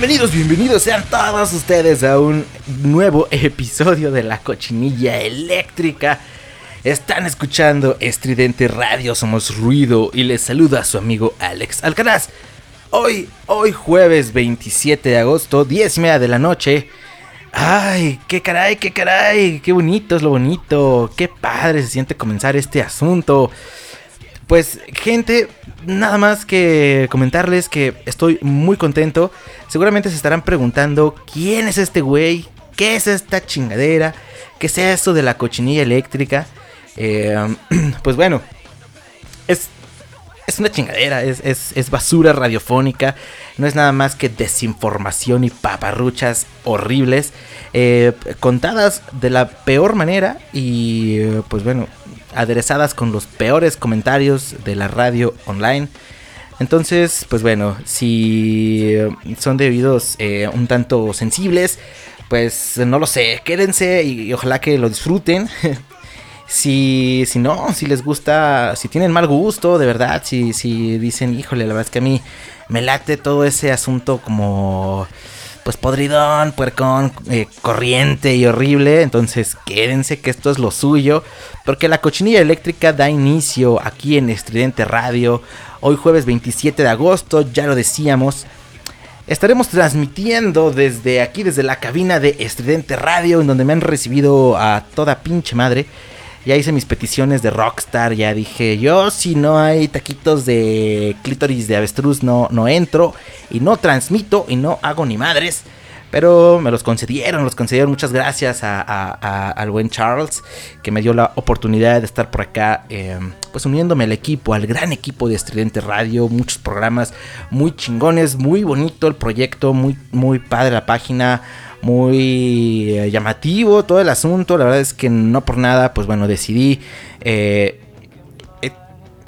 Bienvenidos, bienvenidos sean todos ustedes a un nuevo episodio de La Cochinilla Eléctrica. Están escuchando Estridente Radio, somos Ruido y les saluda su amigo Alex Alcaraz. Hoy, hoy jueves 27 de agosto, 10 y media de la noche. Ay, qué caray, qué caray, qué bonito es lo bonito, qué padre se siente comenzar este asunto. Pues gente, nada más que comentarles que estoy muy contento. Seguramente se estarán preguntando quién es este güey, qué es esta chingadera, qué es eso de la cochinilla eléctrica. Eh, pues bueno, es, es una chingadera, es, es- basura radiofónica, no es nada más que desinformación y paparruchas horribles, eh, contadas de la peor manera y eh, pues bueno, aderezadas con los peores comentarios de la radio online. Entonces, pues bueno, si son debidos eh, un tanto sensibles, pues no lo sé, quédense y ojalá que lo disfruten. Si, si no, si les gusta, si tienen mal gusto, de verdad, si, si dicen, híjole, la verdad es que a mí me late todo ese asunto como, pues podridón, puercón, eh, corriente y horrible, entonces quédense que esto es lo suyo, porque la cochinilla eléctrica da inicio aquí en Estridente Radio, hoy jueves 27 de agosto, ya lo decíamos, Estaremos transmitiendo desde aquí, desde la cabina de Estridente Radio, en donde me han recibido a toda pinche madre. Ya hice mis peticiones de Rockstar, ya dije, yo si no hay taquitos de clítoris de avestruz no, no entro y no transmito y no hago ni madres. Pero me los concedieron, los concedieron. Muchas gracias a- al buen Charles que me dio la oportunidad de estar por acá, eh, pues uniéndome al equipo, al gran equipo de Estridente Radio. Muchos programas muy chingones, muy bonito el proyecto, muy, muy padre la página, muy eh, llamativo todo el asunto. La verdad es que no por nada, pues bueno, decidí eh, eh,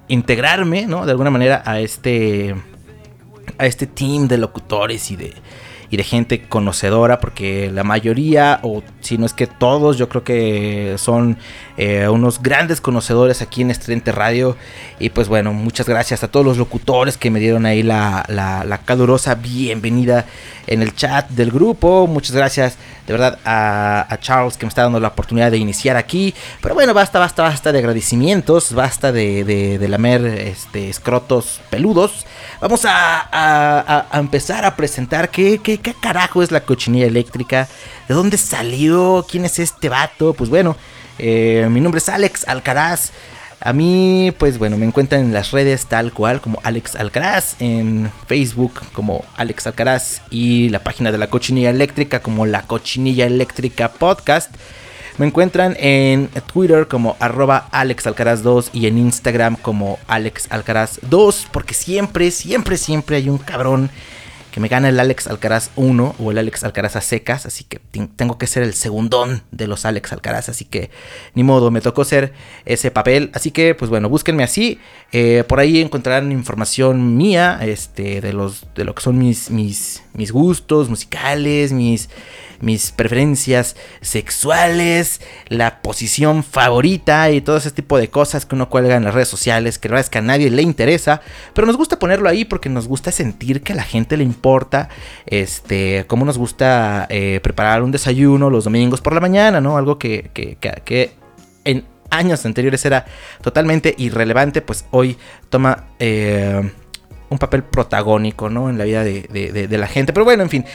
integrarme, ¿no? De alguna manera a este a este team de locutores y de, y de gente conocedora, porque la mayoría, o si no es que todos, yo creo que son eh, unos grandes conocedores aquí en Estridente Radio. Y pues bueno, muchas gracias a todos los locutores que me dieron ahí la, la, la calurosa bienvenida en el chat del grupo. Muchas gracias de verdad a, Charles que me está dando la oportunidad de iniciar aquí. Pero bueno, basta, basta, basta de agradecimientos, basta de, de, lamer este, escrotos peludos. Vamos a- a empezar a presentar qué, qué, qué carajo es la cochinilla eléctrica, de dónde salió, quién es este vato. Pues bueno, eh, mi nombre es Alex Alcaraz. A mí, pues bueno, me encuentran en las redes tal cual como Alex Alcaraz, en Facebook como Alex Alcaraz y la página de la cochinilla eléctrica como la cochinilla eléctrica podcast. Me encuentran en Twitter como arroba alexalcaraz2 y en Instagram como alexalcaraz2 porque siempre, siempre, siempre hay un cabrón que me gana el Alex Alcaraz 1 o el Alex Alcaraz a secas, así que tengo que ser el segundón de los Alex Alcaraz, así que ni modo, me tocó ser ese papel, así que pues bueno, búsquenme así, eh, por ahí encontrarán información mía, este, de los, de lo que son mis, mis, mis gustos musicales, mis, mis preferencias sexuales, la posición favorita y todo ese tipo de cosas que uno cuelga en las redes sociales, que la verdad es que a nadie le interesa, pero nos gusta ponerlo ahí porque nos gusta sentir que a la gente le importa, este, como nos gusta eh, preparar un desayuno los domingos por la mañana, ¿no? Algo que, que, que- en años anteriores era totalmente irrelevante, pues hoy toma... eh, un papel protagónico, ¿no? En la vida de- de la gente. Pero bueno, en fin.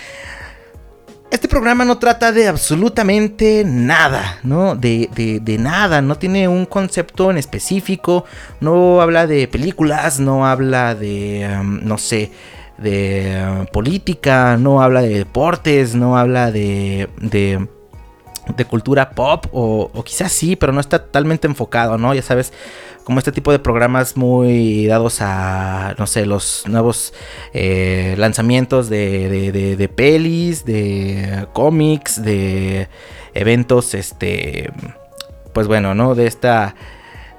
Este programa no trata de absolutamente nada, ¿no? De, de, de, nada, no tiene un concepto en específico, no habla de películas, no habla de, um, no sé, de uh, política, no habla de deportes, no habla de, de, de cultura pop, o, o, quizás sí, pero no está totalmente enfocado, ¿no? Ya sabes, como este tipo de programas muy dados a, no sé, los nuevos eh, lanzamientos de, de, de, de, pelis, de cómics, de eventos, este, pues bueno, ¿no? De esta,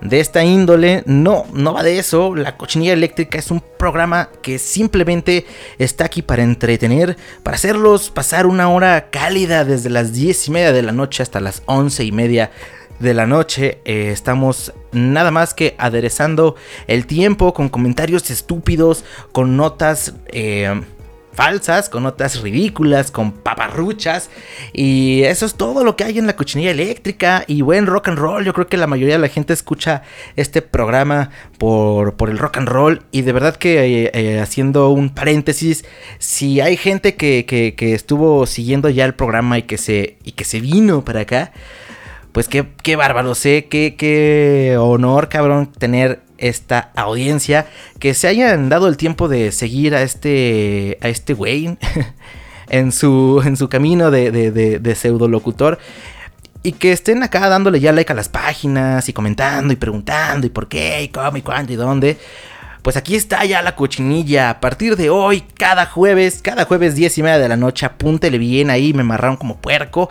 de esta índole. No, no va de eso. La cochinilla eléctrica es un programa que simplemente está aquí para entretener, para hacerlos pasar una hora cálida desde las 10 y media de la noche hasta las 11 y media de la noche. Eh, estamos nada más que aderezando el tiempo con comentarios estúpidos, con notas eh, falsas, con notas ridículas, con paparruchas. Y eso es todo lo que hay en la cochinilla eléctrica y buen rock and roll. Yo creo que la mayoría de la gente escucha este programa por, por el rock and roll. Y de verdad que eh, haciendo un paréntesis, si hay gente que, que, que, estuvo siguiendo ya el programa y que se, y que se vino para acá pues qué, qué bárbaro, sé, qué, qué honor, cabrón, tener esta audiencia, que se hayan dado el tiempo de seguir a este, a este güey en, su, en su camino de, de, de, de pseudo locutor. Y que estén acá dándole ya like a las páginas y comentando y preguntando y por qué y cómo y cuándo y dónde. Pues aquí está ya la cochinilla. A partir de hoy, cada jueves, cada jueves 10 y media de la noche, apúntele bien ahí, me amarraron como puerco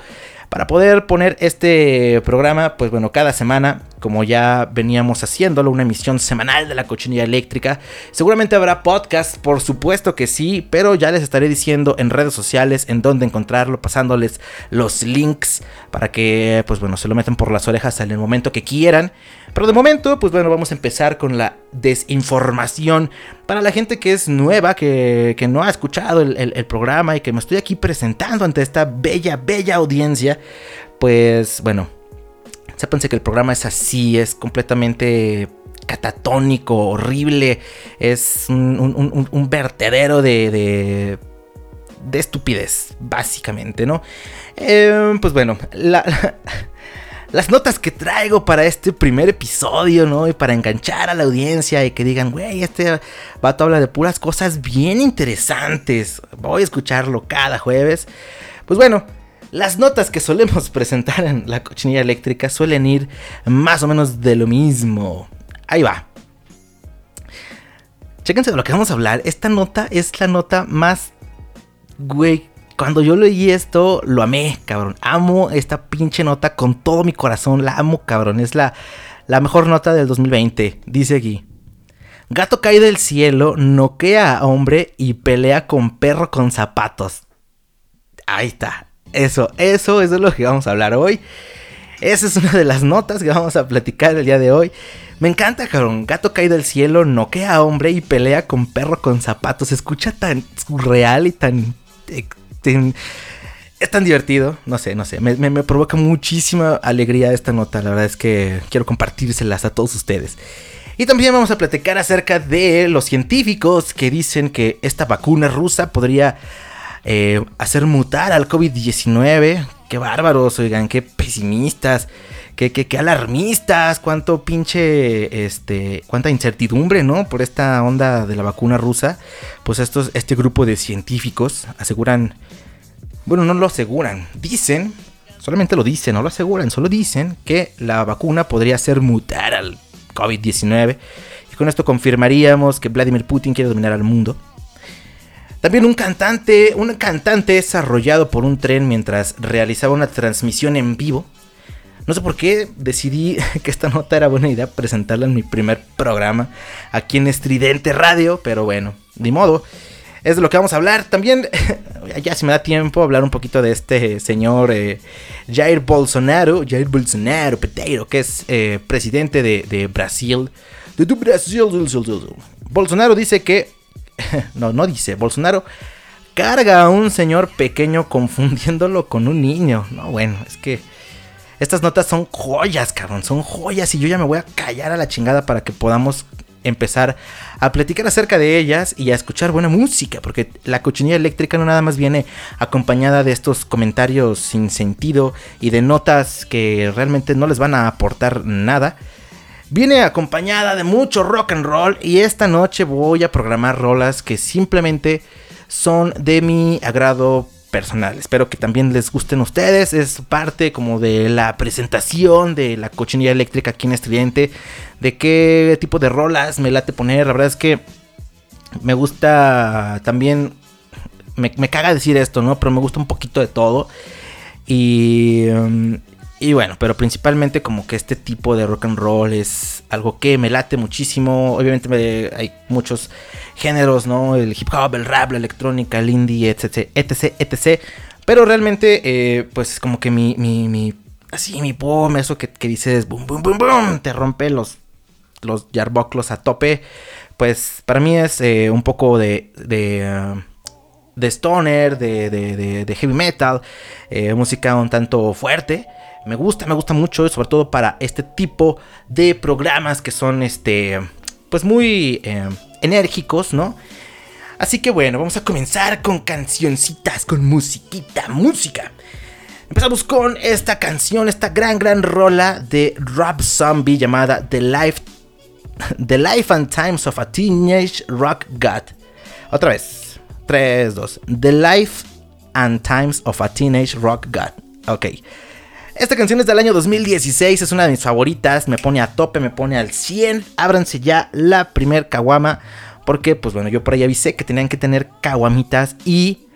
para poder poner este programa, pues bueno, cada semana, como ya veníamos haciéndolo, una emisión semanal de la cochinilla eléctrica. Seguramente habrá podcast, por supuesto que sí, pero ya les estaré diciendo en redes sociales en dónde encontrarlo, pasándoles los links para que, pues bueno, se lo metan por las orejas en el momento que quieran. Pero de momento, pues bueno, vamos a empezar con la desinformación. Para la gente que es nueva, que, que no ha escuchado el, el, programa y que me estoy aquí presentando ante esta bella, bella audiencia, pues bueno, sépanse que el programa es así, es completamente catatónico, horrible, es un, vertedero de, de, de, estupidez, básicamente, ¿no? Eh, pues bueno, la las notas que traigo para este primer episodio, ¿no? Y para enganchar a la audiencia y que digan, güey, este vato habla de puras cosas bien interesantes. Voy a escucharlo cada jueves. Pues bueno, las notas que solemos presentar en la cochinilla eléctrica suelen ir más o menos de lo mismo. Ahí va. Chéquense de lo que vamos a hablar. Esta nota es la nota más, güey, cuando yo leí esto, lo amé, cabrón. Amo esta pinche nota con todo mi corazón. La amo, cabrón. Es la, la mejor nota del 2020. Dice aquí. Gato cae del cielo, noquea a hombre y pelea con perro con zapatos. Ahí está. Eso, eso, eso es lo que vamos a hablar hoy. Esa es una de las notas que vamos a platicar el día de hoy. Me encanta, cabrón. Gato cae del cielo, noquea a hombre y pelea con perro con zapatos. Se escucha tan surreal y tan es tan divertido, no sé, no sé, me, provoca muchísima alegría esta nota, la verdad es que quiero compartírselas a todos ustedes. Y también vamos a platicar acerca de los científicos que dicen que esta vacuna rusa podría eh, hacer mutar al COVID-19. Qué bárbaros, oigan, qué pesimistas, qué, qué, qué, alarmistas, cuánto pinche, este, cuánta incertidumbre, ¿no? Por esta onda de la vacuna rusa. Pues estos, este grupo de científicos aseguran bueno, no lo aseguran. Dicen, solamente lo dicen, no lo aseguran, solo dicen que la vacuna podría hacer mutar al COVID-19. Y con esto confirmaríamos que Vladimir Putin quiere dominar al mundo. También un cantante, un cantante desarrollado por un tren mientras realizaba una transmisión en vivo. No sé por qué decidí que esta nota era buena idea presentarla en mi primer programa aquí en Estridente Radio, pero bueno, ni modo es de lo que vamos a hablar. También, ya si me da tiempo, hablar un poquito de este señor eh, Jair Bolsonaro, Jair Bolsonaro Peteiro, que es eh, presidente de, Brasil. De Brasil. Bolsonaro dice que, no, no dice, Bolsonaro carga a un señor pequeño confundiéndolo con un niño. No, bueno, es que estas notas son joyas, cabrón, son joyas y yo ya me voy a callar a la chingada para que podamos empezar a platicar acerca de ellas y a escuchar buena música, porque la cochinilla eléctrica no nada más viene acompañada de estos comentarios sin sentido y de notas que realmente no les van a aportar nada. Viene acompañada de mucho rock and roll y esta noche voy a programar rolas que simplemente son de mi agrado personal. Espero que también les gusten ustedes. Es parte como de la presentación de la cochinilla eléctrica aquí en Estridente. De qué tipo de rolas me late poner. La verdad es que me gusta también. Me, me caga decir esto, ¿no? Pero me gusta un poquito de todo. Y. um, y bueno, pero principalmente como que este tipo de rock and roll es algo que me late muchísimo. Obviamente me- hay muchos géneros, ¿no? El hip hop, el rap, la electrónica, el indie, etc, etc, etc. Pero realmente, eh, pues como que mi, mi, mi, así mi boom, eso que, dices, boom, boom, boom, boom, te rompe los, los yarboclos a tope. Pues para mí es eh, un poco de, de, ah, de stoner, de, de- de- de heavy metal, eh, música un tanto fuerte. Me gusta, me gusta mucho, sobre todo para este tipo de programas que son, este, pues muy eh, enérgicos, ¿no? Así que bueno, vamos a comenzar con cancioncitas, con musiquita, música. Empezamos con esta canción, esta gran, gran rola de Rob Zombie llamada The Life, The Life and Times of a Teenage Rock God. Otra vez. 3, 2. The Life and Times of a Teenage Rock God. Ok. Esta canción es del año 2016, es una de mis favoritas, me pone a tope, me pone al 100. Ábranse ya la primer caguama, porque pues bueno, yo por ahí avisé que tenían que tener caguamitas y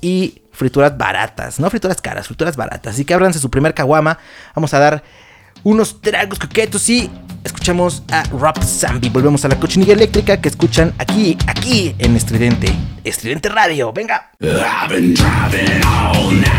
y frituras baratas, no frituras caras, frituras baratas. Así que ábranse su primer caguama, vamos a dar unos tragos coquetos y escuchamos a Rob Zombie. Volvemos a la cochinilla eléctrica que escuchan aquí, aquí en Estridente, Estridente Radio. Venga. I've been all night,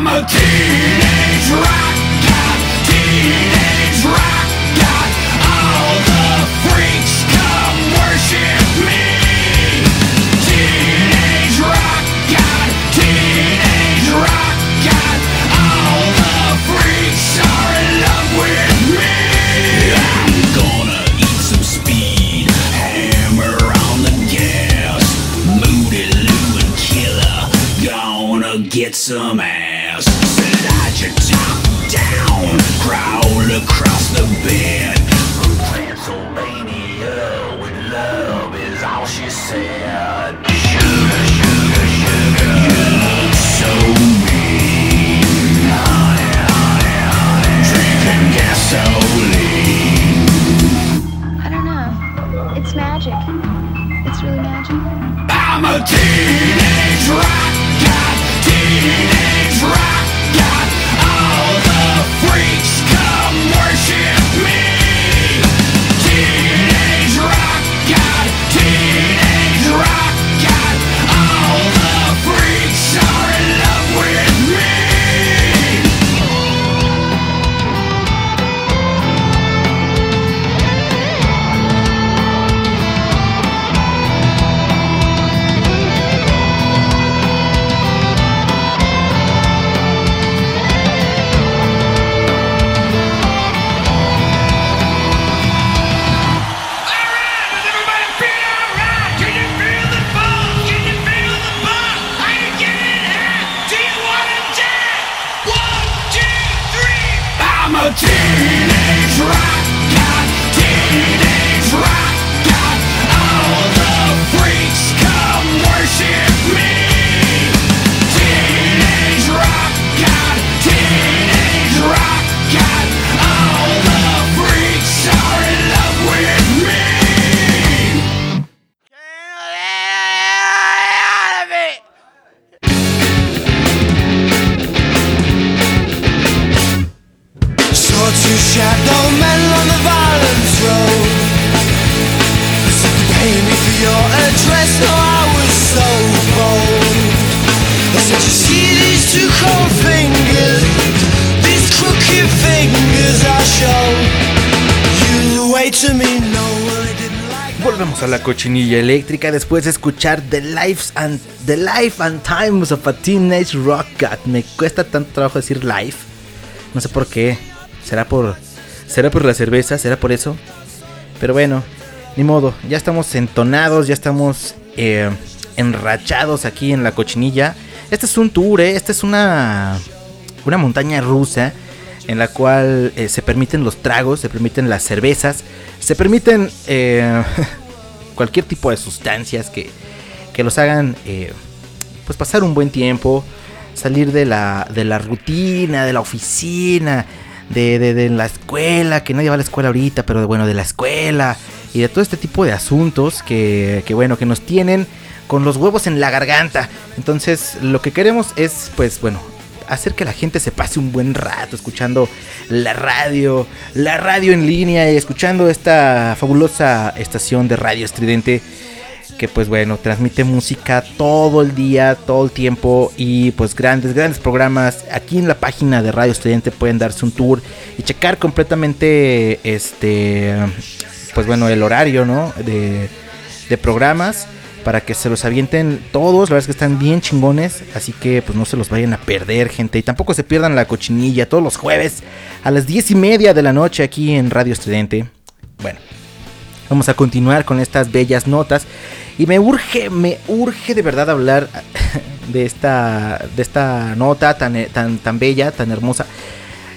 I'm a teenage rock god, teenage rock god. All the freaks come worship me. Teenage rock god, teenage rock god. All the freaks are in love with me. I'm gonna eat some speed, hammer on the gas. Moody Lou and Killer, gonna get some ass. Volvemos a la cochinilla eléctrica después de escuchar The Lives and The Life and Times of a Teenage Rock Cat. Me cuesta tanto trabajo decir life. No sé por qué. ¿Será por será por la cerveza? ¿Será por eso? Pero bueno, ni modo. Ya estamos entonados, ya estamos eh, enrachados aquí en la cochinilla. Este es un tour, ¿eh? Esta es una una montaña rusa en la cual eh, se permiten los tragos, se permiten las cervezas, se permiten eh, cualquier tipo de sustancias que, que los hagan eh, pues pasar un buen tiempo, salir de la, de la rutina, de la oficina, de, de- de la escuela, que nadie va a la escuela ahorita, pero bueno, de la escuela y de todo este tipo de asuntos que, que bueno, que nos tienen con los huevos en la garganta. Entonces, lo que queremos es, pues, bueno, hacer que la gente se pase un buen rato escuchando la radio, la radio en línea y escuchando esta fabulosa estación de radio estridente que pues bueno, transmite música todo el día, todo el tiempo y pues grandes, grandes programas. Aquí en la página de Radio Estudiante pueden darse un tour y checar completamente este, pues bueno, el horario, ¿no? De, de programas para que se los avienten todos. La verdad es que están bien chingones, así que pues no se los vayan a perder, gente. Y tampoco se pierdan la cochinilla todos los jueves a las 10 y media de la noche aquí en Radio Estridente. Bueno, Vamos a continuar con estas bellas notas. Y me urge, me urge de verdad hablar de esta, de esta nota tan, eh, tan, tan bella, tan hermosa.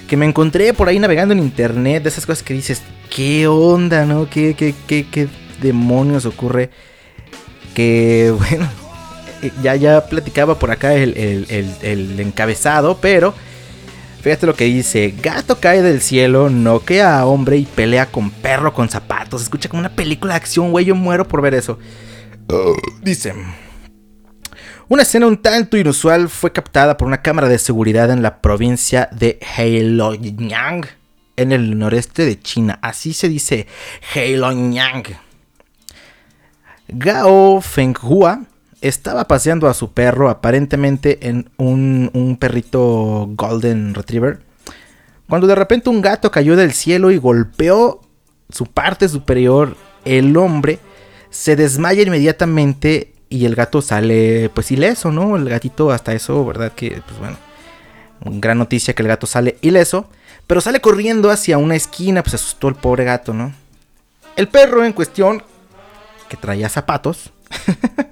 Que me encontré por ahí navegando en internet. De esas cosas que dices, ¿qué onda, no? ¿Qué, qué, qué, qué demonios ocurre? Que, bueno, eh, ya, ya platicaba por acá el, el- el- el encabezado, pero Fíjate lo que dice, gato cae del cielo, noquea a hombre y pelea con perro con zapatos. Escucha como una película de acción, güey, yo muero por ver eso. dice, una escena un tanto inusual fue captada por una cámara de seguridad en la provincia de Heilongjiang, en el noreste de China. Así se dice Heilongjiang. Gao Fenghua estaba paseando a su perro, aparentemente en un, perrito Golden Retriever, cuando de repente un gato cayó del cielo y golpeó su parte superior. El hombre se desmaya inmediatamente y el gato sale pues ileso, ¿no? El gatito hasta eso, ¿verdad? Que pues bueno, gran noticia que el gato sale ileso, pero sale corriendo hacia una esquina, pues asustó el pobre gato, ¿no? El perro en cuestión, traía zapatos,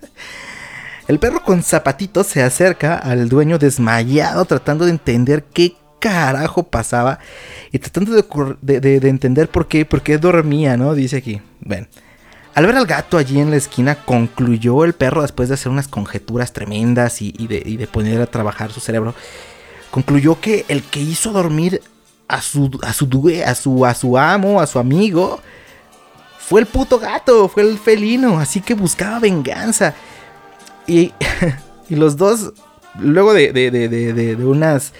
el perro con zapatitos se acerca al dueño desmayado tratando de entender qué carajo pasaba y tratando de, entender por qué, por qué dormía, ¿no? Dice aquí. Ven. Al ver al gato allí en la esquina, concluyó el perro después de hacer unas conjeturas tremendas y, de, poner a trabajar su cerebro. Concluyó que el que hizo dormir a su, a a su amo, a su amigo, fue el puto gato, fue el felino, así que buscaba venganza. Y, los dos, luego de unas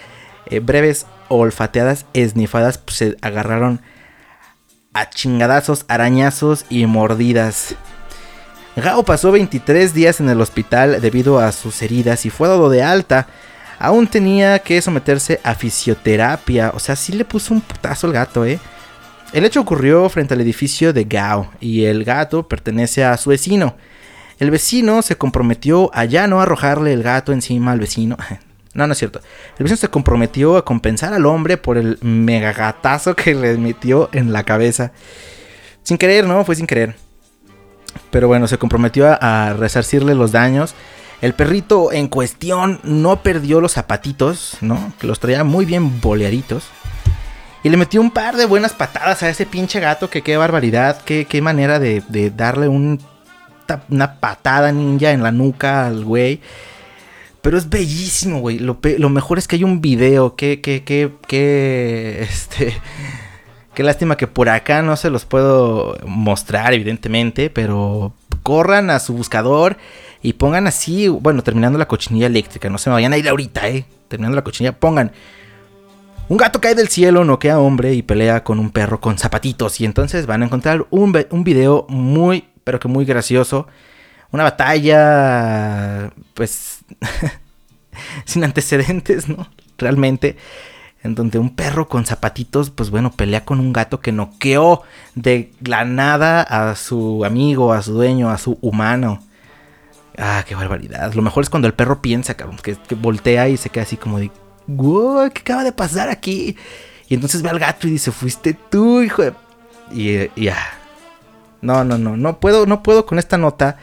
eh, breves olfateadas esnifadas, pues se agarraron a chingadazos, arañazos y mordidas. Gao pasó 23 días en el hospital debido a sus heridas y fue dado de alta. Aún tenía que someterse a fisioterapia. O sea, sí le puso un putazo al gato, ¿eh? El hecho ocurrió frente al edificio de Gao y el gato pertenece a su vecino. El vecino se comprometió a ya no arrojarle el gato encima al vecino. No, no es cierto. El vecino se comprometió a compensar al hombre por el megagatazo que le metió en la cabeza. Sin querer, ¿no? Fue sin querer. Pero bueno, se comprometió a, resarcirle los daños. El perrito en cuestión no perdió los zapatitos, ¿no? Que los traía muy bien boleaditos. Y le metió un par de buenas patadas a ese pinche gato. Que qué barbaridad. Qué, qué manera de, de darle un una patada ninja en la nuca al güey. Pero es bellísimo, güey. Lo, lo mejor es que hay un video. Que, que, que, que, este... Qué lástima que por acá no se los puedo mostrar, evidentemente. Pero corran a su buscador y pongan así, bueno, terminando la cochinilla eléctrica. No se me vayan a ir ahorita, eh. Terminando la cochinilla, pongan Un gato cae del cielo, noquea a hombre y pelea con un perro con zapatitos. Y entonces van a encontrar un, un video muy, pero que muy gracioso. Una batalla, pues, sin antecedentes, ¿no? Realmente. En donde un perro con zapatitos, pues bueno, pelea con un gato que noqueó de la nada a su amigo, a su dueño, a su humano. Ah, qué barbaridad. Lo mejor es cuando el perro piensa, cabrón, que, que voltea y se queda así como de, wow, ¿qué acaba de pasar aquí? Y entonces ve al gato y dice, fuiste tú, hijo de... Y ya. No, no, no, no puedo, no puedo con esta nota.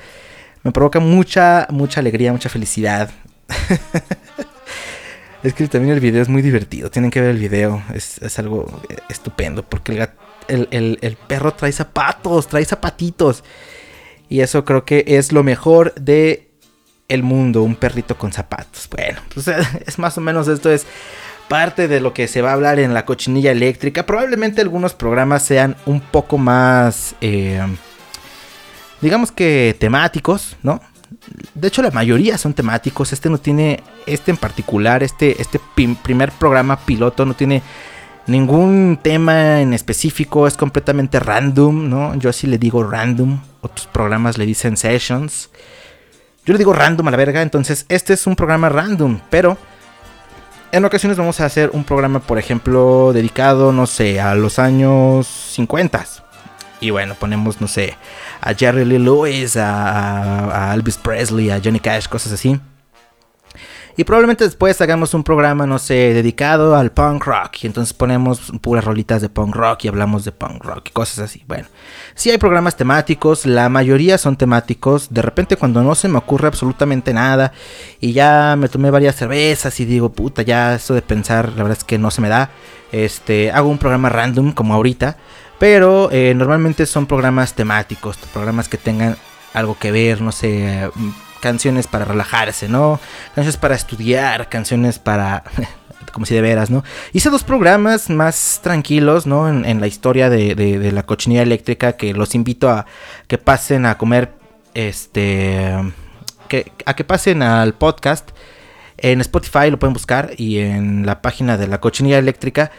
Me provoca mucha, mucha alegría, mucha felicidad. es que también el video es muy divertido. Tienen que ver el video. Es, es algo eh, estupendo. Porque el, el- el perro trae zapatos, trae zapatitos. Y eso creo que es lo mejor de el mundo, un perrito con zapatos. Bueno, pues es más o menos esto es parte de lo que se va a hablar en la cochinilla eléctrica. Probablemente algunos programas sean un poco más, eh, digamos que temáticos, ¿no? De hecho, la mayoría son temáticos. Este no tiene, este en particular, este, este primer programa piloto no tiene ningún tema en específico. Es completamente random, ¿no? Yo así le digo random. Otros programas le dicen sessions. Yo le digo random a la verga. Entonces, este es un programa random, pero en ocasiones vamos a hacer un programa, por ejemplo, dedicado, no sé, a los años 50. Y bueno, ponemos, no sé, a Jerry Lee Lewis, a, a Elvis Presley, a Johnny Cash, cosas así. Y probablemente después hagamos un programa, no sé, dedicado al punk rock. Y entonces ponemos puras rolitas de punk rock y hablamos de punk rock y cosas así. Bueno, sí hay programas temáticos, la mayoría son temáticos. De repente cuando no se me ocurre absolutamente nada y ya me tomé varias cervezas y digo, puta, ya eso de pensar, la verdad es que no se me da. Este, hago un programa random como ahorita. Pero eh, normalmente son programas temáticos, programas que tengan algo que ver, no sé, canciones para relajarse, ¿no? Canciones para estudiar, canciones para... como si de veras, ¿no? Hice dos programas más tranquilos, ¿no? En, en la historia de, de- de la cochinilla eléctrica que los invito a que pasen a comer, este... Que, a que pasen al podcast. En Spotify lo pueden buscar y en la página de la cochinilla eléctrica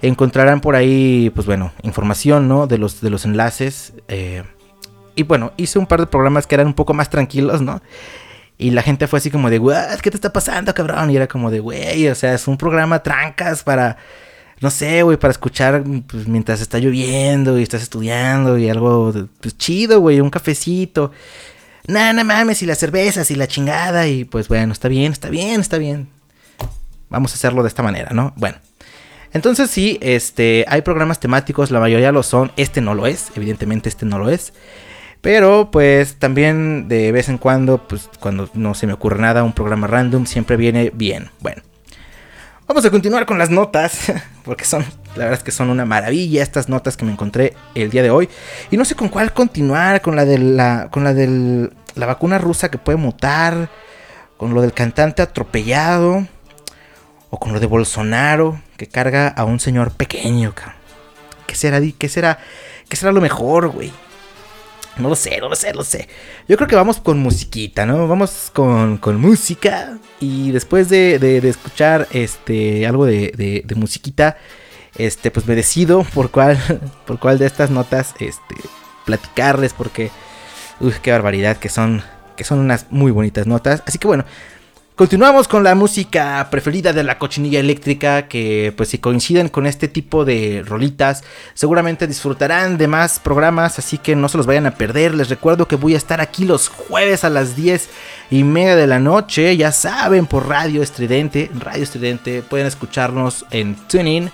encontrarán por ahí, pues bueno, información, ¿no? De los, de los enlaces. eh, y bueno, hice un par de programas que eran un poco más tranquilos, ¿no? Y la gente fue así como de, "What, ¿qué te está pasando, cabrón? Y era como de, güey, o sea, es un programa trancas para, no sé, güey, para escuchar pues, mientras está lloviendo y estás estudiando y algo pues, chido, güey, un cafecito. Nah, no mames, y las cervezas y la chingada. Y pues bueno, está bien, está bien, está bien. Vamos a hacerlo de esta manera, ¿no? Bueno. Entonces sí, este, hay programas temáticos, la mayoría lo son, este no lo es, evidentemente este no lo es. Pero pues también de vez en cuando, pues cuando no se me ocurre nada, un programa random siempre viene bien. Bueno, vamos a continuar con las notas, porque son, la verdad es que son una maravilla estas notas que me encontré el día de hoy. Y no sé con cuál continuar, con la de la, con la de la vacuna rusa que puede mutar, con lo del cantante atropellado, o con lo de Bolsonaro que carga a un señor pequeño. ¿Qué será, qué será, qué será lo mejor, güey? No lo sé, no lo sé, no lo sé. Yo creo que vamos con musiquita, ¿no? Vamos con, con música. Y después de, de- escuchar este algo de, de- de musiquita, este, pues me decido por cuál, por cuál de estas notas este, platicarles. Porque, uy, qué barbaridad, que son, que son unas muy bonitas notas. Así que bueno, Continuamos con la música preferida de la cochinilla eléctrica, que pues si coinciden con este tipo de rolitas, seguramente disfrutarán de más programas, así que no se los vayan a perder. Les recuerdo que voy a estar aquí los jueves a las 10 y media de la noche, ya saben, por Radio Estridente. Radio Estridente pueden escucharnos en TuneIn.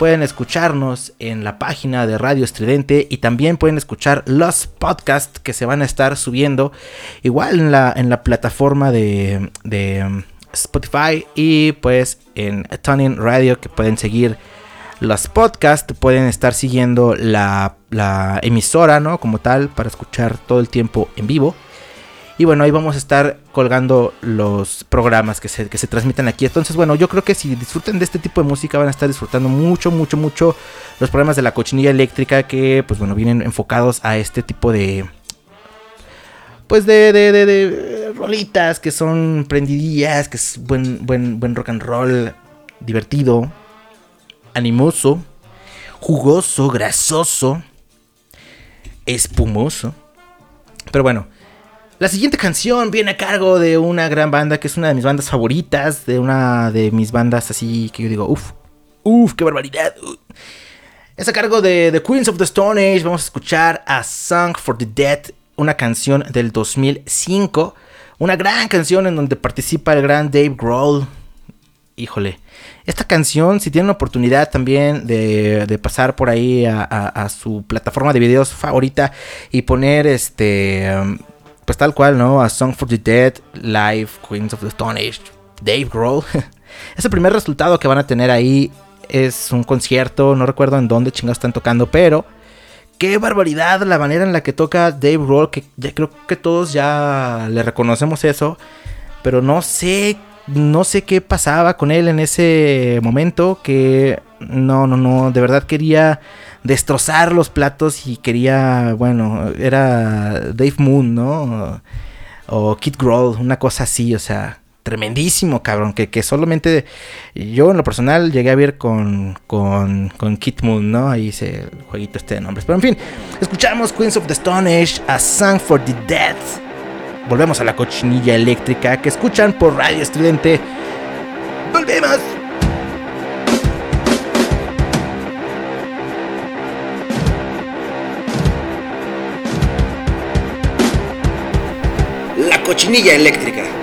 Pueden escucharnos en la página de Radio Estridente y también pueden escuchar los podcasts que se van a estar subiendo igual en la, en la plataforma de, de um, Spotify y pues en Tuning Radio que pueden seguir los podcasts, pueden estar siguiendo la, la emisora, ¿no? Como tal, para escuchar todo el tiempo en vivo. Y bueno, ahí vamos a estar colgando los programas que se, que se transmiten aquí. Entonces, bueno, yo creo que si disfrutan de este tipo de música van a estar disfrutando mucho, mucho, mucho los programas de la cochinilla eléctrica que, pues bueno, vienen enfocados a este tipo de... Pues de, de, de, de rolitas que son prendidillas, que es buen, buen, buen rock and roll, divertido. animoso, jugoso, grasoso, espumoso. Pero bueno, la siguiente canción viene a cargo de una gran banda que es una de mis bandas favoritas, de una de mis bandas así que yo digo, uff, uff, qué barbaridad. uh". Es a cargo de The Queens of the Stone Age. Vamos a escuchar a Song for the Dead, una canción del 2005. Una gran canción en donde participa el gran Dave Grohl. Híjole, esta canción, si tienen la oportunidad también de, de pasar por ahí a, su plataforma de videos favorita y poner este, um, pues tal cual, ¿no? A Song for the Dead, Live, Queens of the Stone Age, Dave Grohl. es el primer resultado que van a tener ahí. Es un concierto, no recuerdo en dónde chingados están tocando, pero qué barbaridad la manera en la que toca Dave Grohl, que ya creo que todos ya le reconocemos eso, pero no sé, no sé qué pasaba con él en ese momento, que no, no, no, de verdad quería destrozar los platos y quería, bueno, era Dave Moon, ¿no? O Kid Grohl, una cosa así, o sea, tremendísimo, cabrón, que, que solamente yo en lo personal llegué a ver con, con, con Kid Moon, ¿no? Ahí hice el jueguito este de nombres. Pero en fin, escuchamos Queens of the Stone Age, A Song for the Dead. Volvemos a la cochinilla eléctrica que escuchan por Radio Estridente. ¡Volvemos! Cochinilla eléctrica.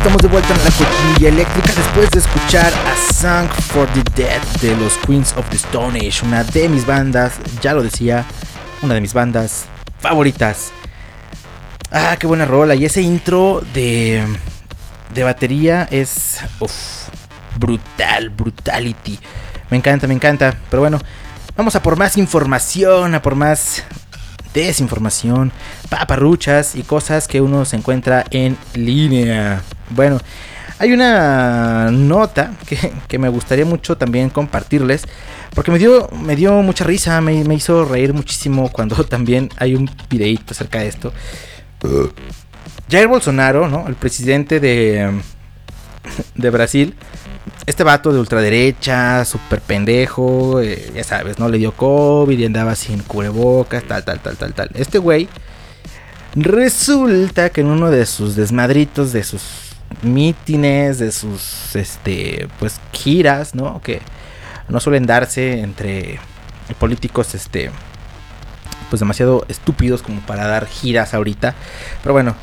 Estamos de vuelta en la cochinilla eléctrica después de escuchar a Song for the Dead de los Queens of the Stone Age, una de mis bandas, ya lo decía, una de mis bandas favoritas. Ah, qué buena rola. Y ese intro de, de batería es uf, brutal, brutality. Me encanta, me encanta. Pero bueno, vamos a por más información, a por más desinformación, paparruchas y cosas que uno se encuentra en línea. Bueno, hay una nota que, que me gustaría mucho también compartirles. Porque me dio, me dio mucha risa, me, me hizo reír muchísimo cuando también hay un videíto acerca de esto. Jair Bolsonaro, ¿no? El presidente de, de Brasil. Este vato de ultraderecha, súper pendejo, eh, ya sabes, ¿no? Le dio COVID y andaba sin cubrebocas, tal, tal, tal, tal, tal. Este güey resulta que en uno de sus desmadritos, de sus mítines, de sus, este, pues, giras, ¿no? Que no suelen darse entre políticos, este, pues demasiado estúpidos como para dar giras ahorita. Pero bueno,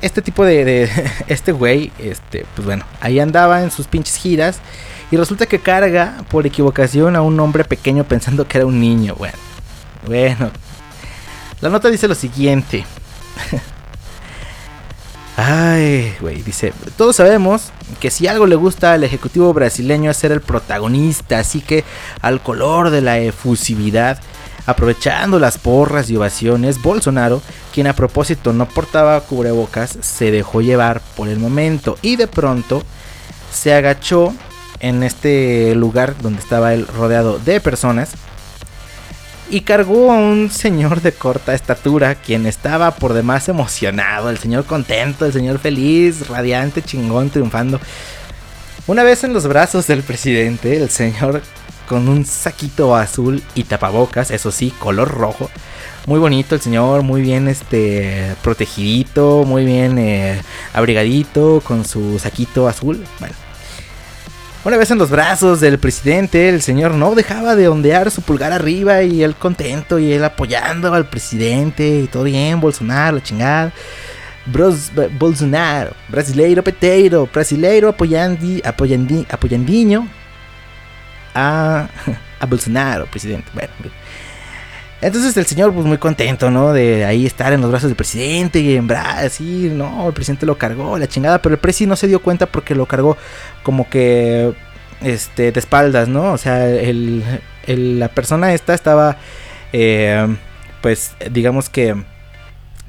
este tipo de, de este güey, este, pues bueno, ahí andaba en sus pinches giras y resulta que carga por equivocación a un hombre pequeño pensando que era un niño. Bueno, bueno. La nota dice lo siguiente. Ay, güey, dice, todos sabemos que si algo le gusta al ejecutivo brasileño es ser el protagonista, así que al color de la efusividad, aprovechando las porras y ovaciones, Bolsonaro, quien a propósito no portaba cubrebocas, se dejó llevar por el momento y de pronto se agachó en este lugar donde estaba él rodeado de personas y cargó a un señor de corta estatura, quien estaba por demás emocionado, el señor contento, el señor feliz, radiante, chingón, triunfando. Una vez en los brazos del presidente, el señor con un saquito azul y tapabocas, eso sí, color rojo. Muy bonito el señor, muy bien este protegidito, muy bien eh, abrigadito con su saquito azul. Bueno, una vez en los brazos del presidente, el señor no dejaba de ondear su pulgar arriba y él contento y él apoyando al presidente y todo bien, Bolsonaro, la chingada. Bros, Bolsonaro, brasileiro peteiro, brasileiro apoyandi, apoyandi, apoyandinho a, a Bolsonaro, presidente. Bueno, entonces el señor, pues muy contento, ¿no? De ahí estar en los brazos del presidente y en Brasil, no, el presidente lo cargó, la chingada, pero el presidente no se dio cuenta porque lo cargó como que, este, de espaldas, ¿no? O sea, el- la persona esta estaba, eh, pues, digamos que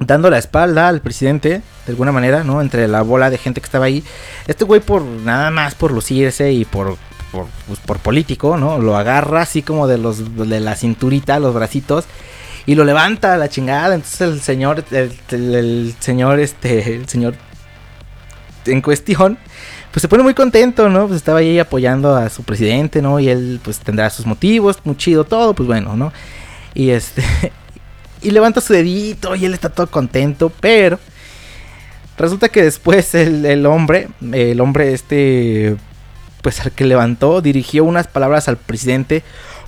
dando la espalda al presidente, de alguna manera, ¿no? Entre la bola de gente que estaba ahí. Este güey por nada más por lucirse y por por, pues, por político, ¿no? Lo agarra así como de los de la cinturita, los bracitos y lo levanta a la chingada. Entonces el señor el, señor este el señor en cuestión pues se pone muy contento, ¿no? Pues estaba ahí apoyando a su presidente, ¿no? Y él pues tendrá sus motivos, muy chido todo, pues bueno, ¿no? Y este y levanta su dedito y él está todo contento, pero resulta que después el hombre, el hombre este, pues al que levantó, dirigió unas palabras al presidente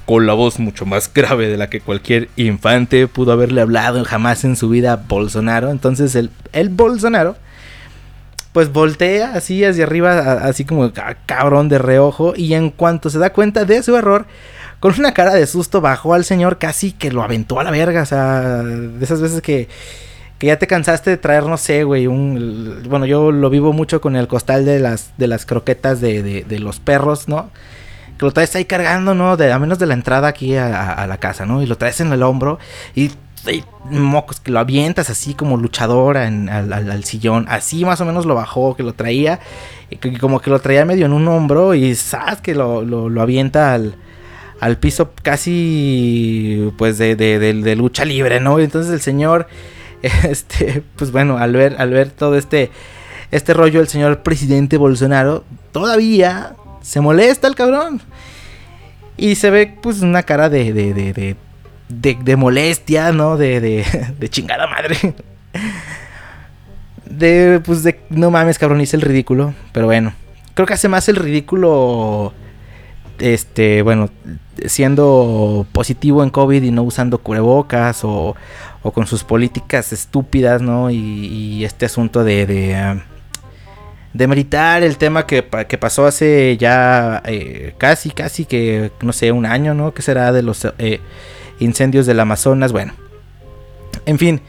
con la voz mucho más grave de la que cualquier infante pudo haberle hablado jamás en su vida a Bolsonaro. Entonces el, el Bolsonaro, pues voltea así hacia arriba, así como ca- cabrón de reojo, y en cuanto se da cuenta de su error, con una cara de susto bajó al señor casi que lo aventó a la verga, o sea, de esas veces que, que ya te cansaste de traer, no sé, güey, un... Bueno, yo lo vivo mucho con el costal de las, de las croquetas de, de, de los perros, ¿no? Que lo traes ahí cargando, ¿no? De, a menos de la entrada aquí a, a- la casa, ¿no? Y lo traes en el hombro y, mocos, que lo avientas así como luchadora en- al, sillón. Así más o menos lo bajó, que lo traía, y que- como que lo traía medio en un hombro y sabes que lo, lo, lo avienta al, al piso casi pues de, de, de- de lucha libre, ¿no? Entonces el señor, este, pues bueno, al ver, al ver todo este, este rollo, el señor presidente Bolsonaro todavía se molesta el cabrón. Y se ve pues una cara de, de, de, molestia, ¿no? De, de chingada madre. De, pues de, no mames, cabrón, hice el ridículo. Pero bueno, creo que hace más el ridículo este, bueno, siendo positivo en COVID y no usando cubrebocas o, o con sus políticas estúpidas, ¿no? Y, y este asunto de, de, demeritar el tema que, que pasó hace ya eh, casi, casi que, no sé, un año, ¿no? Que será de los eh, incendios del Amazonas, bueno. En fin,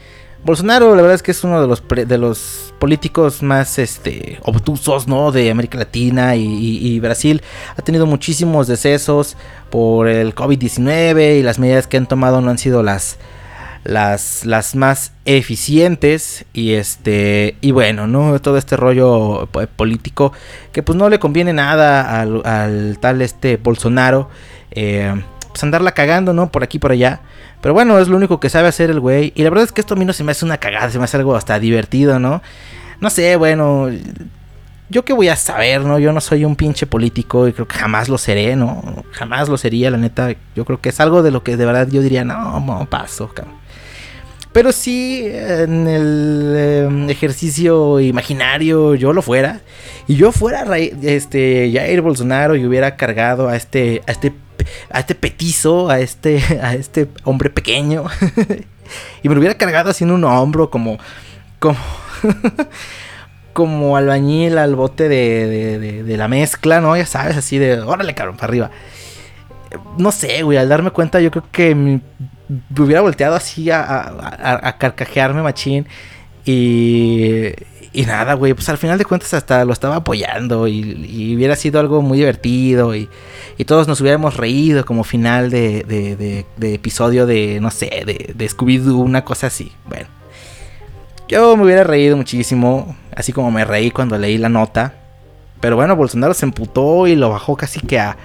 Bolsonaro la verdad es que es uno de los, pre- de los políticos más este, obtusos, ¿no? De América Latina y Brasil. Ha tenido muchísimos decesos por el COVID-19 y las medidas que han tomado no han sido las, las, las más eficientes y este y bueno no todo este rollo po- político que pues no le conviene nada al, al tal este Bolsonaro eh, pues andarla cagando no por aquí por allá pero bueno es lo único que sabe hacer el güey y la verdad es que esto a mí no se me hace una cagada se me hace algo hasta divertido no no sé bueno yo qué voy a saber, ¿no? Yo no soy un pinche político y creo que jamás lo seré, ¿no? Jamás lo sería, la neta. Yo creo que es algo de lo que de verdad yo diría, no, no paso, cabrón. Pero sí, en el eh, ejercicio imaginario yo lo fuera. Y yo fuera Ra- este, Jair Bolsonaro y hubiera cargado a este, a este, a este petizo, a este, a este hombre pequeño. y me lo hubiera cargado en un hombro como, como, como albañil al bote de, de- de- la mezcla, ¿no? Ya sabes, así de, órale, cabrón, para arriba. No sé, güey, al darme cuenta yo creo que me, me hubiera volteado así a, a- carcajearme machín. Y, y nada, güey, pues al final de cuentas hasta lo estaba apoyando y, y hubiera sido algo muy divertido y, y todos nos hubiéramos reído como final de, de- de- de episodio de, no sé, de, de Scooby-Doo, una cosa así. Bueno, yo me hubiera reído muchísimo, así como me reí cuando leí la nota. Pero bueno, Bolsonaro se emputó y lo bajó casi que a,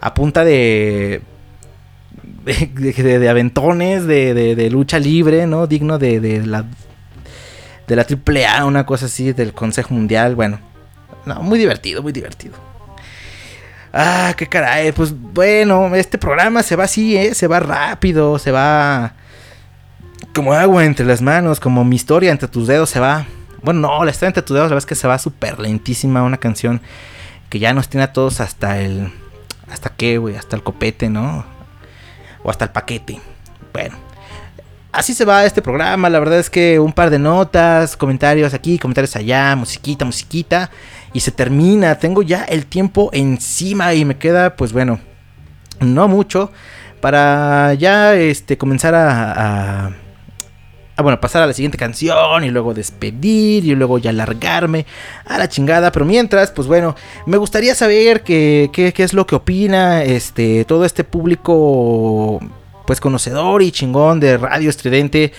a punta de, de, de- de aventones, de, lucha libre, ¿no? Digno de, de la de la AAA, una cosa así, del Consejo Mundial. Bueno, no, muy divertido, muy divertido. Ah, qué caray. Pues bueno, este programa se va así, ¿eh? Se va rápido, se va como agua entre las manos, como mi historia entre tus dedos se va. Bueno, no, la historia entre tus dedos, la verdad es que se va súper lentísima. Una canción que ya nos tiene a todos hasta el. ¿Hasta qué, güey? Hasta el copete, ¿no? O hasta el paquete. Bueno. Así se va este programa, la verdad es que un par de notas, comentarios aquí, comentarios allá, musiquita, musiquita, y se termina, tengo ya el tiempo encima y me queda, pues bueno, no mucho, para ya este, comenzar a, a, a, bueno, pasar a la siguiente canción y luego despedir y luego ya largarme a la chingada, pero mientras, pues bueno, me gustaría saber qué, qué, qué es lo que opina este, todo este público pues conocedor y chingón de Radio Estridente.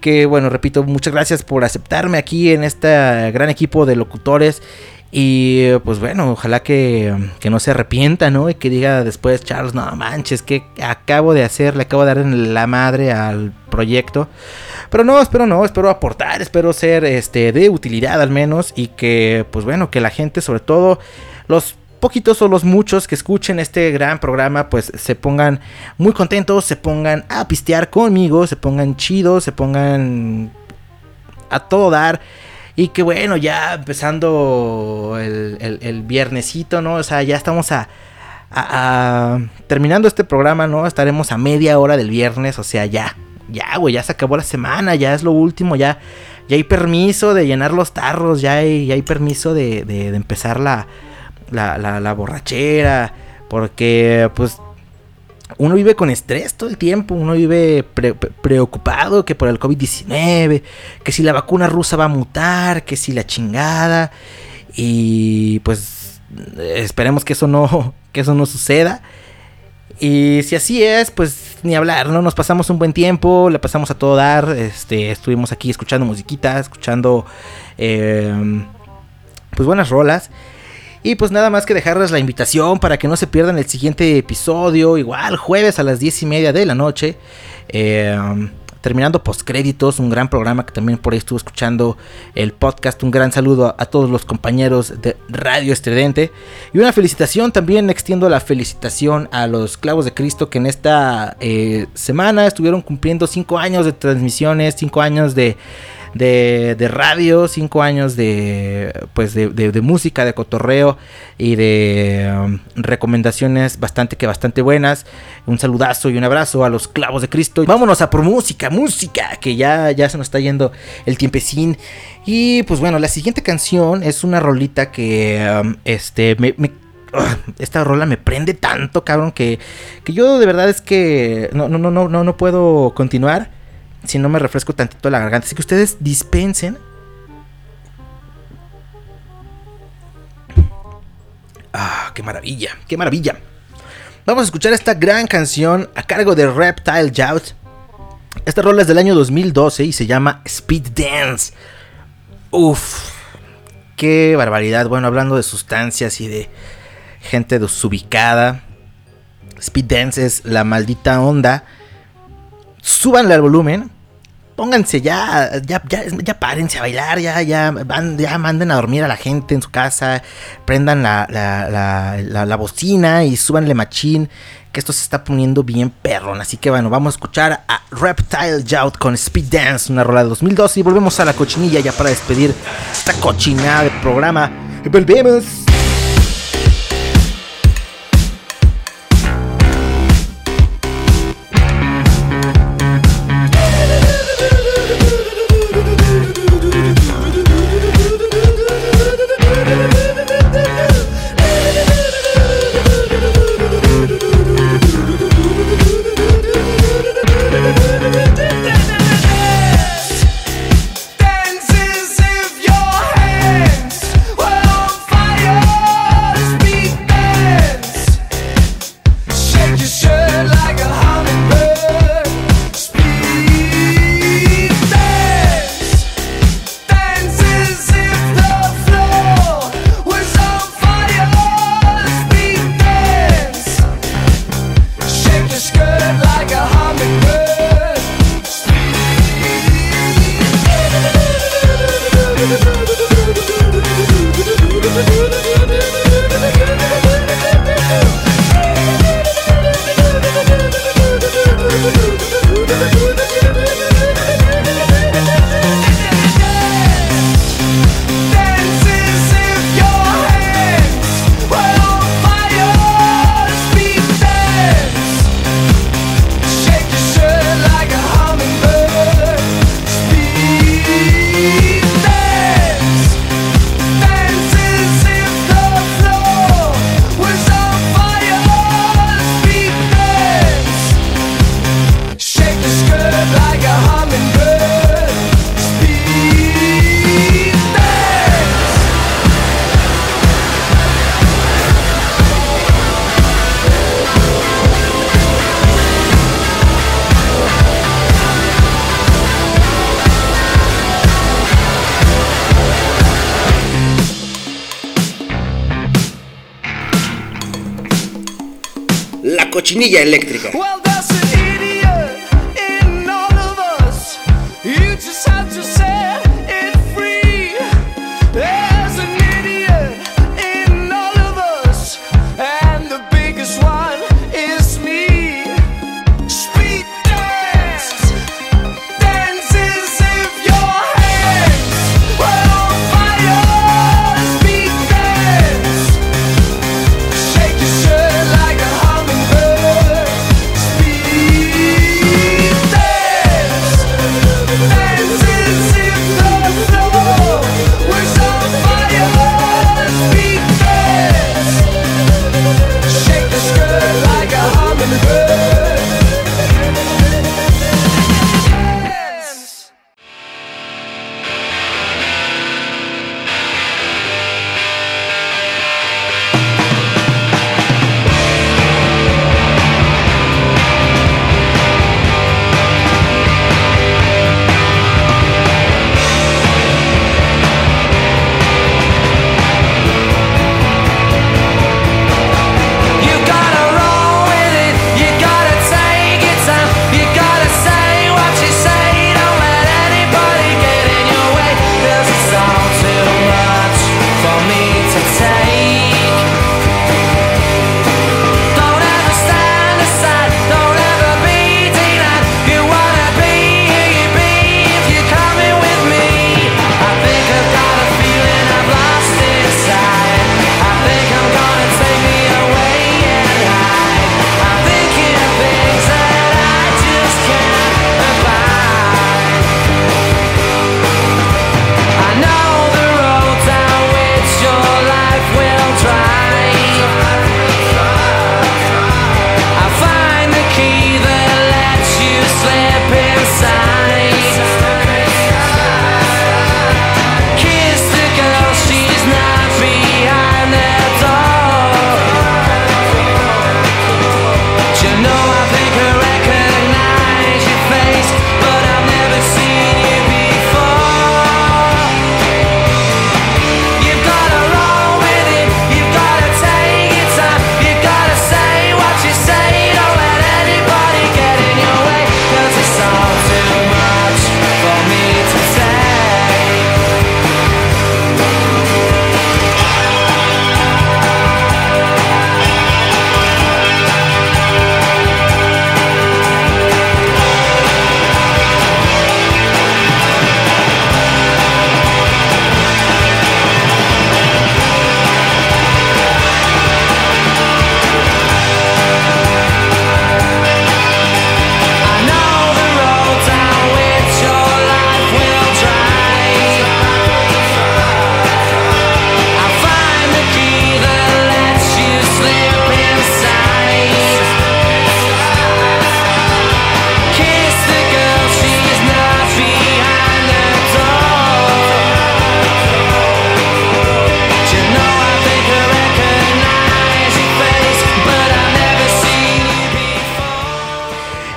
Que bueno, repito, muchas gracias por aceptarme aquí en este gran equipo de locutores. Y pues bueno, ojalá que, que no se arrepienta, ¿no? Y que diga después, Charles, no manches, que acabo de hacer, le acabo de dar en la madre al proyecto. Pero no, espero no, espero aportar, espero ser este, de utilidad al menos. Y que, pues bueno, que la gente, sobre todo los poquitos o los muchos que escuchen este gran programa, pues se pongan muy contentos, se pongan a pistear conmigo, se pongan chidos, se pongan a todo dar. Y que bueno, ya empezando el, el, viernesito, ¿no? O sea, ya estamos a, a, terminando este programa, ¿no? Estaremos a media hora del viernes, o sea, ya, ya, güey, ya se acabó la semana, ya es lo último, ya, ya hay permiso de llenar los tarros, ya hay, ya hay permiso de, de, de empezar la, la, la, borrachera, porque pues uno vive con estrés todo el tiempo, uno vive pre preocupado que por el COVID-19, que si la vacuna rusa va a mutar, que si la chingada, y pues esperemos que eso no, que eso no suceda. Y si así es, pues ni hablar, ¿no? Nos pasamos un buen tiempo, le pasamos a todo dar, este, estuvimos aquí escuchando musiquita, escuchando eh, pues buenas rolas. Y pues nada más que dejarles la invitación para que no se pierdan el siguiente episodio. Igual jueves a las 10 y media de la noche. Eh, terminando postcréditos, un gran programa que también por ahí estuve escuchando el podcast. Un gran saludo a, a, todos los compañeros de Radio Estridente. Y una felicitación también, extiendo la felicitación a los clavos de Cristo que en esta eh, semana estuvieron cumpliendo 5 años de transmisiones, 5 años de de, de radio, cinco años de, pues de, de- música, de cotorreo y de um, recomendaciones bastante que bastante buenas. Un saludazo y un abrazo a los clavos de Cristo. Y vámonos a por música, música, que ya, ya se nos está yendo el tiempecín. Y pues bueno, la siguiente canción es una rolita que um, este me, me- esta rola me prende tanto, cabrón, que, que yo de verdad es que no, no, no, no, no puedo continuar si no me refresco tantito la garganta. Así que ustedes dispensen. Ah, qué maravilla, qué maravilla. Vamos a escuchar esta gran canción a cargo de Reptile Jout. Esta rola es del año 2012 y se llama Speed Dance. Uf, qué barbaridad. Bueno, hablando de sustancias y de gente desubicada. Speed Dance es la maldita onda. Súbanle al volumen. Pónganse ya, ya, ya, ya párense a bailar, ya, ya, van- ya manden a dormir a la gente en su casa, prendan la, la, la, la- la bocina y súbanle machín, que esto se está poniendo bien perrón. Así que bueno, vamos a escuchar a Reptile Jout con Speed Dance, una rola de 2012 y volvemos a la cochinilla ya para despedir esta cochinada de programa. Volvemos. Cochinilla eléctrica.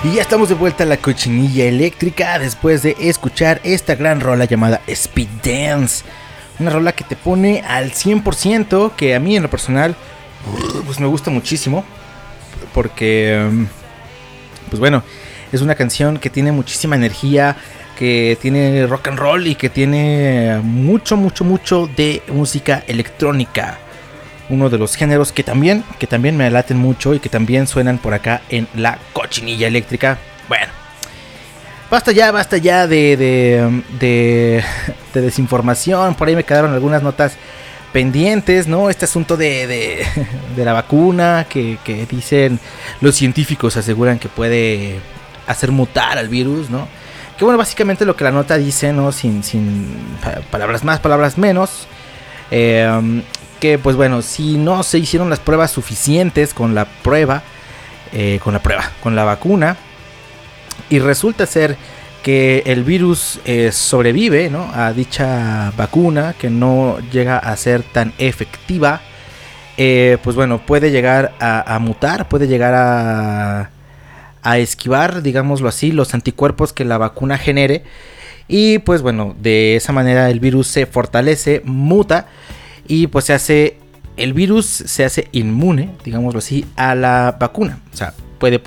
Y ya estamos de vuelta a la cochinilla eléctrica después de escuchar esta gran rola llamada Speed Dance. Una rola que te pone al 100%, que a mí en lo personal pues me gusta muchísimo. Porque, mm, pues bueno, es una canción que tiene muchísima energía, que tiene rock and roll y que tiene mucho, mucho, mucho de música electrónica. Uno de los géneros que también, que también me laten mucho y que también suenan por acá en la cochinilla eléctrica. Bueno, basta ya, basta ya de, de, de, de desinformación. Por ahí me quedaron algunas notas pendientes, ¿no? Este asunto de, de, de la vacuna que, que dicen los científicos aseguran que puede hacer mutar al virus, ¿no? Que bueno, básicamente lo que la nota dice, ¿no? Sin, sin pa- palabras más, palabras menos. eh, que pues bueno, si no se hicieron las pruebas suficientes con la prueba, eh, con la prueba, con la vacuna, y resulta ser que el virus eh, sobrevive ¿no? a dicha vacuna, que no llega a ser tan efectiva, eh, pues bueno, puede llegar a, a mutar, puede llegar a, a esquivar, digámoslo así, los anticuerpos que la vacuna genere. Y pues bueno, de esa manera el virus se fortalece, muta y pues se hace, el virus se hace inmune, digámoslo así, a la vacuna. O sea, puede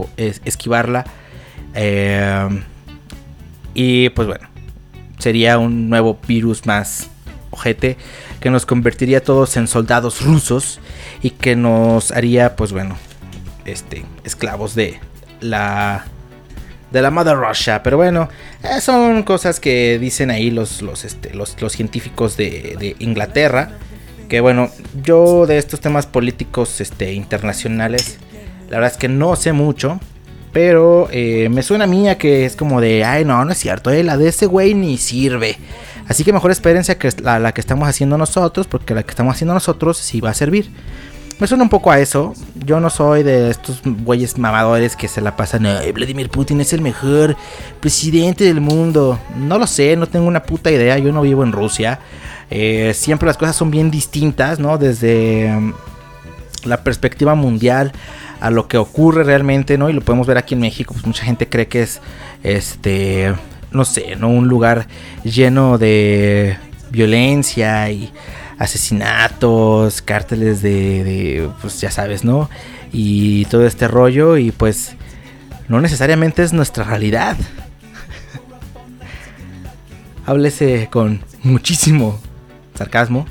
esquivarla. eh, y pues bueno, sería un nuevo virus más ojete que nos convertiría todos en soldados rusos y que nos haría pues bueno, este, esclavos de la de la Mother Russia. Pero bueno, eh, son cosas que dicen ahí los, los, este, los, los científicos de, de Inglaterra. Que bueno, yo de estos temas políticos este, internacionales, la verdad es que no sé mucho. Pero eh, me suena a mí a que es como de, ay, no, no es cierto, eh, la de ese güey ni sirve. Así que mejor espérense a que la, la que estamos haciendo nosotros, porque la que estamos haciendo nosotros sí va a servir. Me suena un poco a eso. Yo no soy de estos güeyes mamadores que se la pasan. "Ay, Vladimir Putin es el mejor presidente del mundo. No lo sé, no tengo una puta idea. Yo no vivo en Rusia. Eh, siempre las cosas son bien distintas, ¿no? Desde mm, la perspectiva mundial a lo que ocurre realmente, ¿no? Y lo podemos ver aquí en México. Pues mucha gente cree que es, este, no sé, ¿no? Un lugar lleno de violencia y asesinatos, cárteles de, pues ya sabes, ¿no? Y todo este rollo y pues no necesariamente es nuestra realidad. Háblese con muchísimo sarcasmo.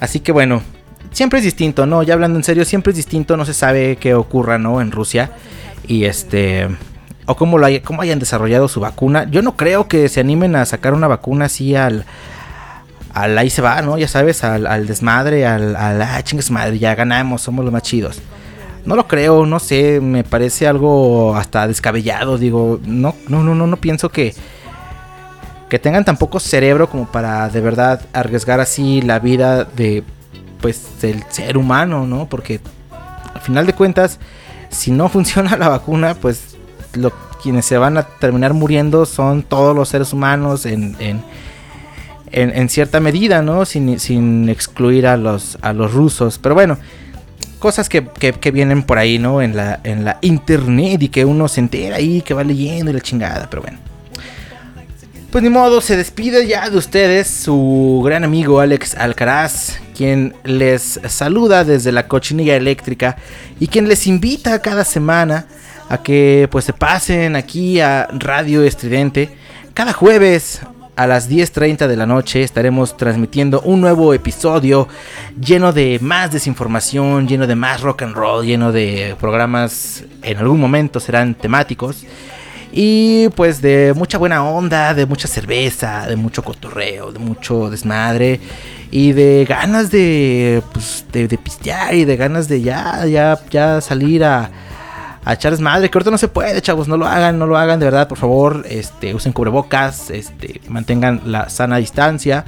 Así que bueno, siempre es distinto, ¿no? Ya hablando en serio, siempre es distinto, no se sabe qué ocurra, ¿no? En Rusia. Y este... O cómo, lo hay- cómo hayan desarrollado su vacuna. Yo no creo que se animen a sacar una vacuna así al... Al ahí se va, ¿no? Ya sabes, al, al desmadre, al, al ah, chingas madre, ya ganamos, somos los más chidos. No lo creo, no sé, me parece algo hasta descabellado, digo, no, no, no, no, no pienso que, que tengan tan poco cerebro como para de verdad arriesgar así la vida de pues del ser humano, ¿no? Porque al final de cuentas, si no funciona la vacuna, pues lo, quienes se van a terminar muriendo son todos los seres humanos en, en, en- cierta medida, ¿no? Sin, sin excluir a los, a los rusos. Pero bueno, cosas que, que- que vienen por ahí, ¿no? En la, en la internet y que uno se entera ahí, que va leyendo y la chingada, pero bueno. Pues ni modo, se despide ya de ustedes su gran amigo Alex Alcaraz, quien les saluda desde la cochinilla eléctrica y quien les invita cada semana a que pues se pasen aquí a Radio Estridente. Cada jueves a las 10.30 de la noche estaremos transmitiendo un nuevo episodio lleno de más desinformación, lleno de más rock and roll, lleno de programas en algún momento serán temáticos. Y pues de mucha buena onda, de mucha cerveza, de mucho cotorreo, de mucho desmadre y de ganas de, pues, de, de pistear y de ganas de ya, ya, ya salir a, a echar desmadre. Que ahorita no se puede, chavos, no lo hagan, no lo hagan, de verdad, por favor. Este, usen cubrebocas, este, mantengan la sana distancia.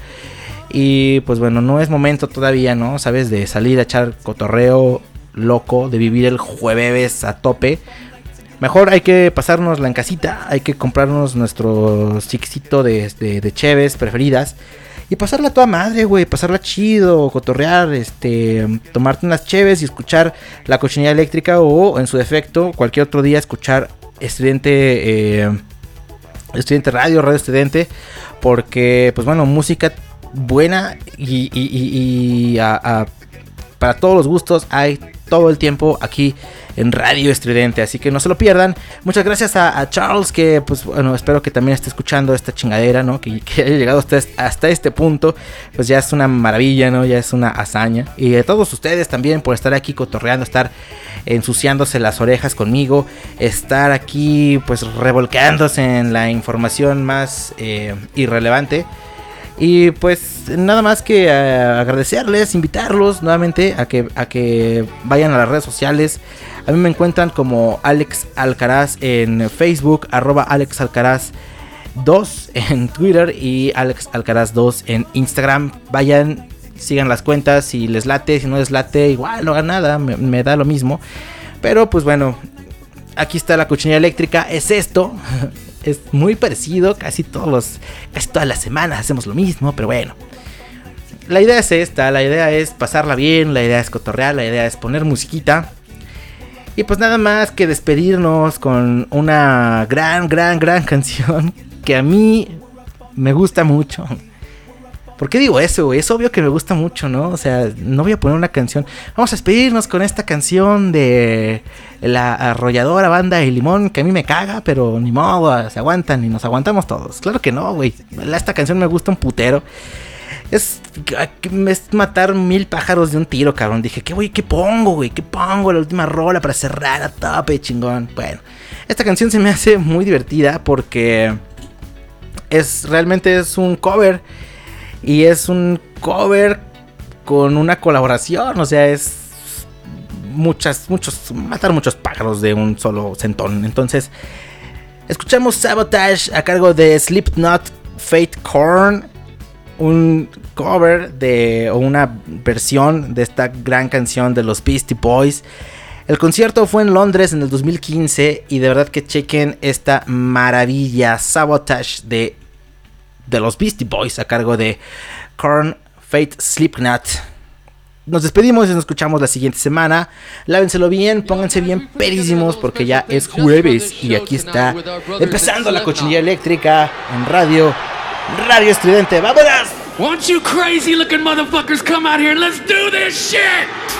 Y pues bueno, no es momento todavía, ¿no? Sabes, de salir a echar cotorreo loco, de vivir el jueves a tope. Mejor hay que pasárnosla en casita, hay que comprarnos nuestro sixito de, de, de cheves preferidas. Y pasarla toda madre, güey, pasarla chido, cotorrear, este, tomarte unas cheves y escuchar la cochinilla eléctrica o en su defecto cualquier otro día escuchar Estridente, eh, Estridente Radio, Radio Estridente, porque, pues bueno, música buena y, y- y- a- para todos los gustos hay todo el tiempo aquí en Radio Estridente, así que no se lo pierdan. Muchas gracias a, Charles que pues bueno, espero que también esté escuchando esta chingadera, ¿no? Que, que haya llegado hasta, este- hasta este punto, pues ya es una maravilla, ¿no? Ya es una hazaña. Y a todos ustedes también por estar aquí cotorreando, estar ensuciándose las orejas conmigo, estar aquí pues revolcándose en la información más eh, irrelevante. Y pues nada más que eh, agradecerles, invitarlos nuevamente a que, a que vayan a las redes sociales. A mí me encuentran como Alex Alcaraz en Facebook, arroba Alex Alcaraz 2 en Twitter y Alex Alcaraz 2 en Instagram. Vayan, sigan las cuentas, si les late, si no les late, igual no hagan nada, me, da lo mismo. Pero pues bueno, aquí está la cochinilla eléctrica, es esto. Es muy parecido, casi todos los, casi todas las semanas hacemos lo mismo, pero bueno. La idea es esta, la idea es pasarla bien, la idea es cotorrear, la idea es poner musiquita. Y pues nada más que despedirnos con una gran, gran, gran canción que a mí me gusta mucho. ¿Por qué digo eso, güey? Es obvio que me gusta mucho, ¿no? O sea, no voy a poner una canción. Vamos a despedirnos con esta canción de la arrolladora banda de limón que a mí me caga, pero ni modo, se aguantan y nos aguantamos todos. Claro que no, güey. Esta canción me gusta un putero. Es, es matar mil pájaros de un tiro, cabrón. Dije, ¿qué, güey? ¿Qué pongo, güey? ¿Qué pongo? La última rola para cerrar a tope, chingón. Bueno, esta canción se me hace muy divertida porque es realmente es un cover y es un cover con una colaboración, o sea, es muchas muchos matar muchos pájaros de un solo centón. Entonces, escuchamos Sabotage a cargo de Slipknot Fate Corn, un cover de o una versión de esta gran canción de los Beastie Boys. El concierto fue en Londres en el 2015 y de verdad que chequen esta maravilla Sabotage de de los Beastie Boys a cargo de Korn, Fate, Slipknot. Nos despedimos y nos escuchamos la siguiente semana. Lávenselo bien, pónganse bien pedísimos porque ya es jueves y aquí está empezando la cochinilla eléctrica en radio, Radio Estridente. ¡Vámonos! You crazy looking motherfuckers come out here let's do this shit?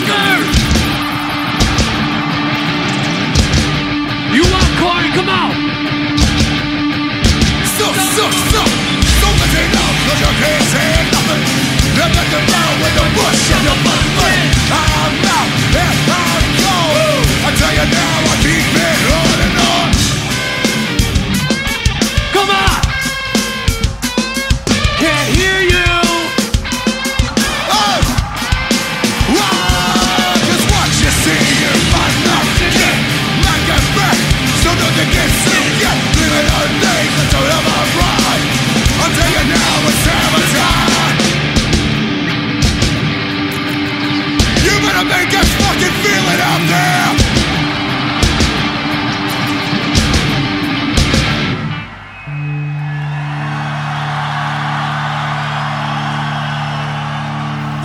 Scream! You want corn? Come on! Suck, suck, suck Don't let it out cause you can't say nothing You're not the man with the bush and the butt I'm out and I'm gone I tell you now I keep it on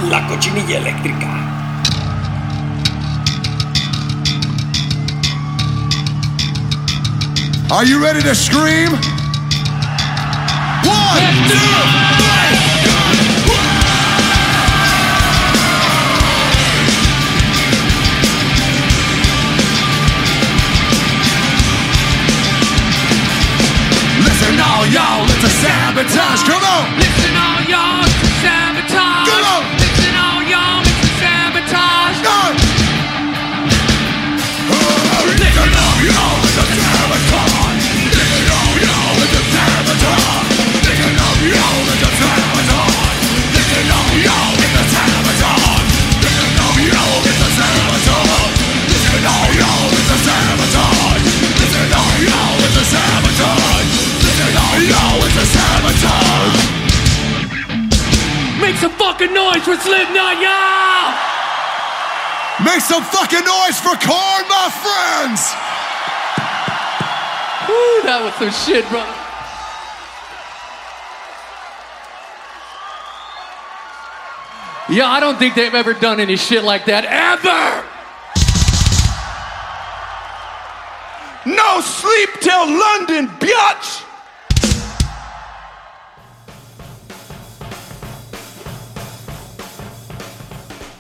La cochinilla eléctrica. Are you ready to scream? One, two, Listen all y'all, it's a sabotage, come on! Listen all y'all, it's a sabotage! Come on! Listen all y'all, for Slipknot, y'all! Make some fucking noise for Korn, my friends! Woo, that was some shit, brother. Yeah, I don't think they've ever done any shit like that ever. No sleep till London, biatch!